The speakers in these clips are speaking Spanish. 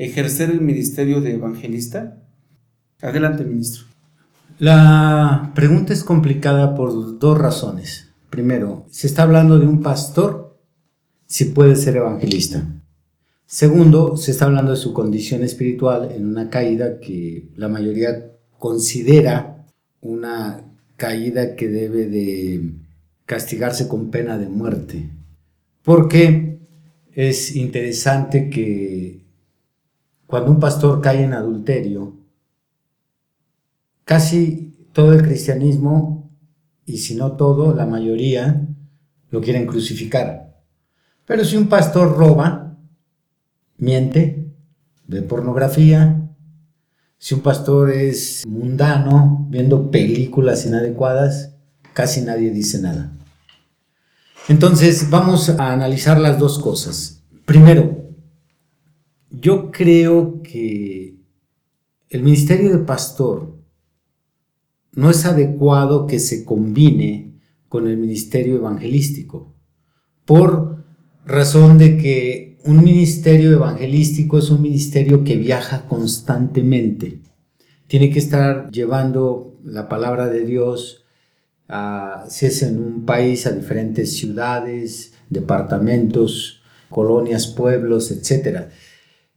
ejercer el ministerio de evangelista? Adelante, ministro. La pregunta es complicada por dos razones. Primero, se está hablando de un pastor si puede ser evangelista. Segundo, se está hablando de su condición espiritual en una caída que la mayoría considera una caída que debe de castigarse con pena de muerte. Porque es interesante que cuando un pastor cae en adulterio, casi todo el cristianismo, y si no todo, la mayoría, lo quieren crucificar. Pero si un pastor roba, miente, ve pornografía, si un pastor es mundano, viendo películas inadecuadas, casi nadie dice nada. Entonces vamos a analizar las dos cosas. Primero, yo creo que el ministerio de pastor no es adecuado que se combine con el ministerio evangelístico, por razón de que un ministerio evangelístico es un ministerio que viaja constantemente. Tiene que estar llevando la palabra de Dios, a, si es en un país, a diferentes ciudades, departamentos, colonias, pueblos, etc.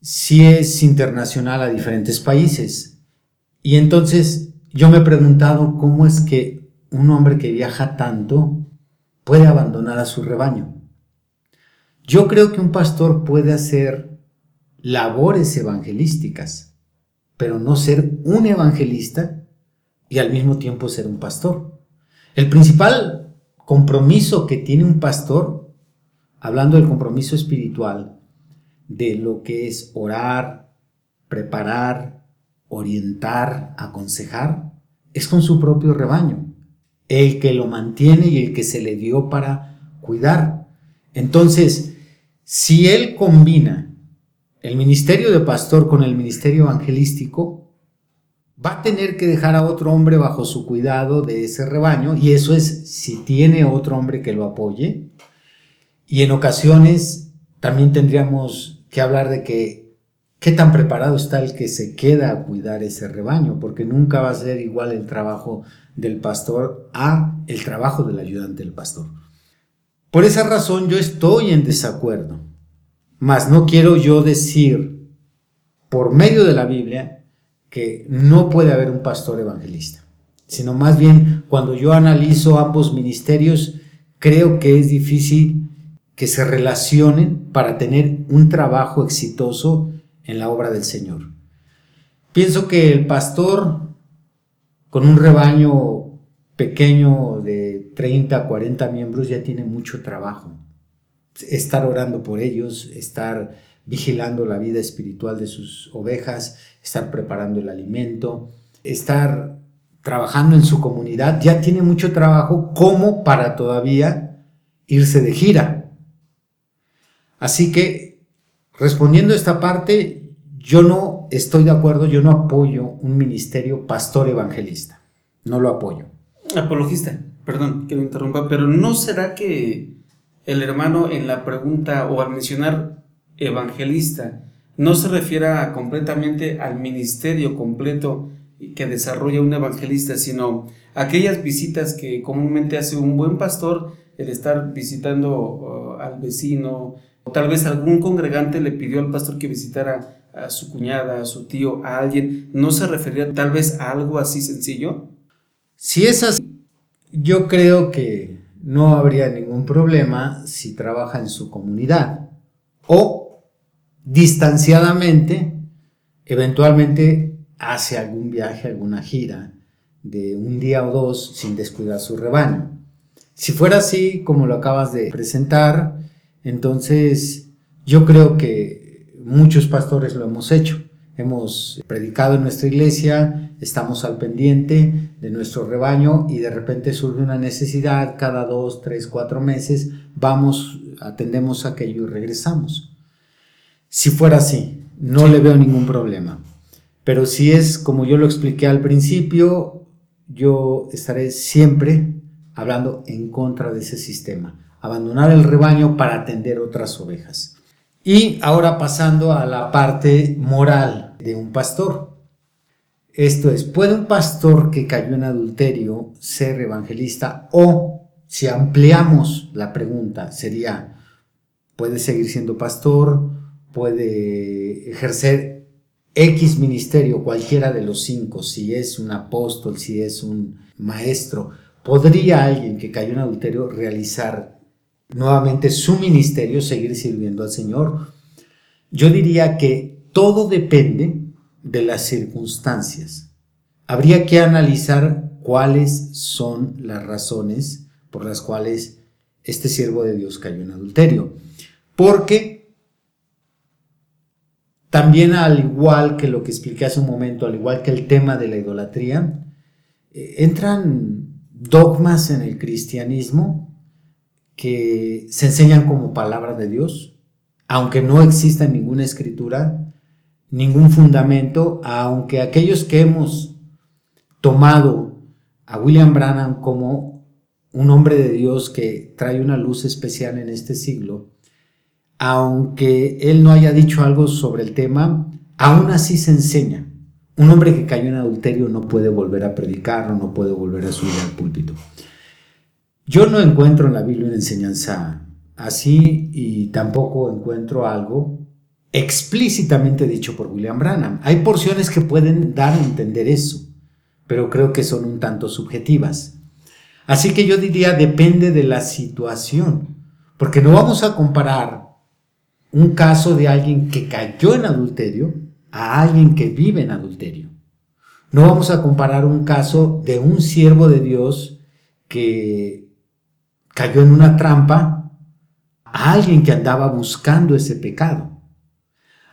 Si es internacional a diferentes países. Y entonces yo me he preguntado cómo es que un hombre que viaja tanto puede abandonar a su rebaño. Yo creo que un pastor puede hacer labores evangelísticas, pero no ser un evangelista y al mismo tiempo ser un pastor. El principal compromiso que tiene un pastor, hablando del compromiso espiritual, de lo que es orar, preparar, orientar, aconsejar, es con su propio rebaño, el que lo mantiene y el que se le dio para cuidar. Entonces, si él combina el ministerio de pastor con el ministerio evangelístico, va a tener que dejar a otro hombre bajo su cuidado de ese rebaño, y eso es si tiene otro hombre que lo apoye. Y en ocasiones también tendríamos que hablar de que qué tan preparado está el que se queda a cuidar ese rebaño, porque nunca va a ser igual el trabajo del pastor a el trabajo del ayudante del pastor. Por esa razón yo estoy en desacuerdo, mas no quiero yo decir por medio de la Biblia que no puede haber un pastor evangelista, sino más bien cuando yo analizo ambos ministerios, creo que es difícil que se relacionen para tener un trabajo exitoso en la obra del Señor. Pienso que el pastor con un rebaño pequeño de 30, 40 miembros ya tiene mucho trabajo. Estar orando por ellos, estar vigilando la vida espiritual de sus ovejas, estar preparando el alimento, estar trabajando en su comunidad, ya tiene mucho trabajo como para todavía irse de gira. Así que Respondiendo a esta parte, yo no estoy de acuerdo, yo no apoyo un ministerio pastor evangelista. No lo apoyo. Apologista, perdón que lo interrumpa, pero ¿no será que el hermano en la pregunta o al mencionar evangelista no se refiera completamente al ministerio completo que desarrolla un evangelista, sino aquellas visitas que comúnmente hace un buen pastor, el estar visitando uh, al vecino, tal vez algún congregante le pidió al pastor que visitara a su cuñada, a su tío, a alguien. ¿No se refería tal vez a algo así sencillo? Si es así, yo creo que no habría ningún problema si trabaja en su comunidad o distanciadamente, eventualmente hace algún viaje, alguna gira de un día o dos sin descuidar su rebaño. Si fuera así, como lo acabas de presentar, entonces, yo creo que muchos pastores lo hemos hecho. hemos predicado en nuestra iglesia, estamos al pendiente de nuestro rebaño y de repente surge una necesidad cada dos, tres, cuatro meses, vamos, atendemos aquello y regresamos. Si fuera así, no le veo ningún problema. Pero si es como yo lo expliqué al principio, yo estaré siempre hablando en contra de ese sistema. Abandonar el rebaño para atender otras ovejas. Y ahora pasando a la parte moral de un pastor. Esto es, ¿puede un pastor que cayó en adulterio ser evangelista? O si ampliamos la pregunta, sería, ¿puede seguir siendo pastor? ¿Puede ejercer X ministerio, cualquiera de los cinco, si es un apóstol, si es un maestro? ¿Podría alguien que cayó en adulterio realizar nuevamente su ministerio, seguir sirviendo al Señor. Yo diría que todo depende de las circunstancias. Habría que analizar cuáles son las razones por las cuales este siervo de Dios cayó en adulterio. Porque también al igual que lo que expliqué hace un momento, al igual que el tema de la idolatría, eh, entran dogmas en el cristianismo que se enseñan como palabra de Dios, aunque no exista ninguna escritura, ningún fundamento, aunque aquellos que hemos tomado a William Branham como un hombre de Dios que trae una luz especial en este siglo, aunque él no haya dicho algo sobre el tema, aún así se enseña. Un hombre que cayó en adulterio no puede volver a predicar no puede volver a subir al púlpito. Yo no encuentro en la Biblia una enseñanza así y tampoco encuentro algo explícitamente dicho por William Branham. Hay porciones que pueden dar a entender eso, pero creo que son un tanto subjetivas. Así que yo diría depende de la situación, porque no vamos a comparar un caso de alguien que cayó en adulterio a alguien que vive en adulterio. No vamos a comparar un caso de un siervo de Dios que cayó en una trampa a alguien que andaba buscando ese pecado.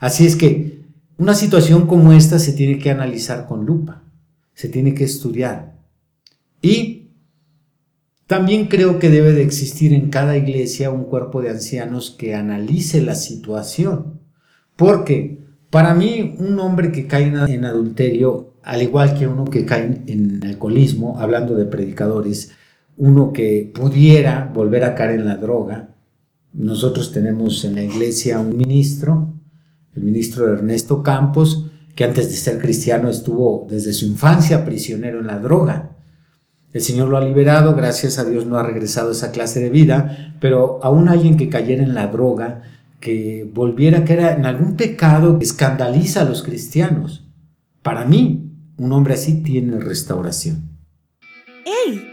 Así es que una situación como esta se tiene que analizar con lupa, se tiene que estudiar. Y también creo que debe de existir en cada iglesia un cuerpo de ancianos que analice la situación. Porque para mí un hombre que cae en adulterio, al igual que uno que cae en alcoholismo, hablando de predicadores, uno que pudiera volver a caer en la droga. Nosotros tenemos en la iglesia un ministro, el ministro Ernesto Campos, que antes de ser cristiano estuvo desde su infancia prisionero en la droga. El Señor lo ha liberado, gracias a Dios no ha regresado a esa clase de vida, pero aún alguien que cayera en la droga, que volviera a caer en algún pecado que escandaliza a los cristianos. Para mí, un hombre así tiene restauración. ¡Ey!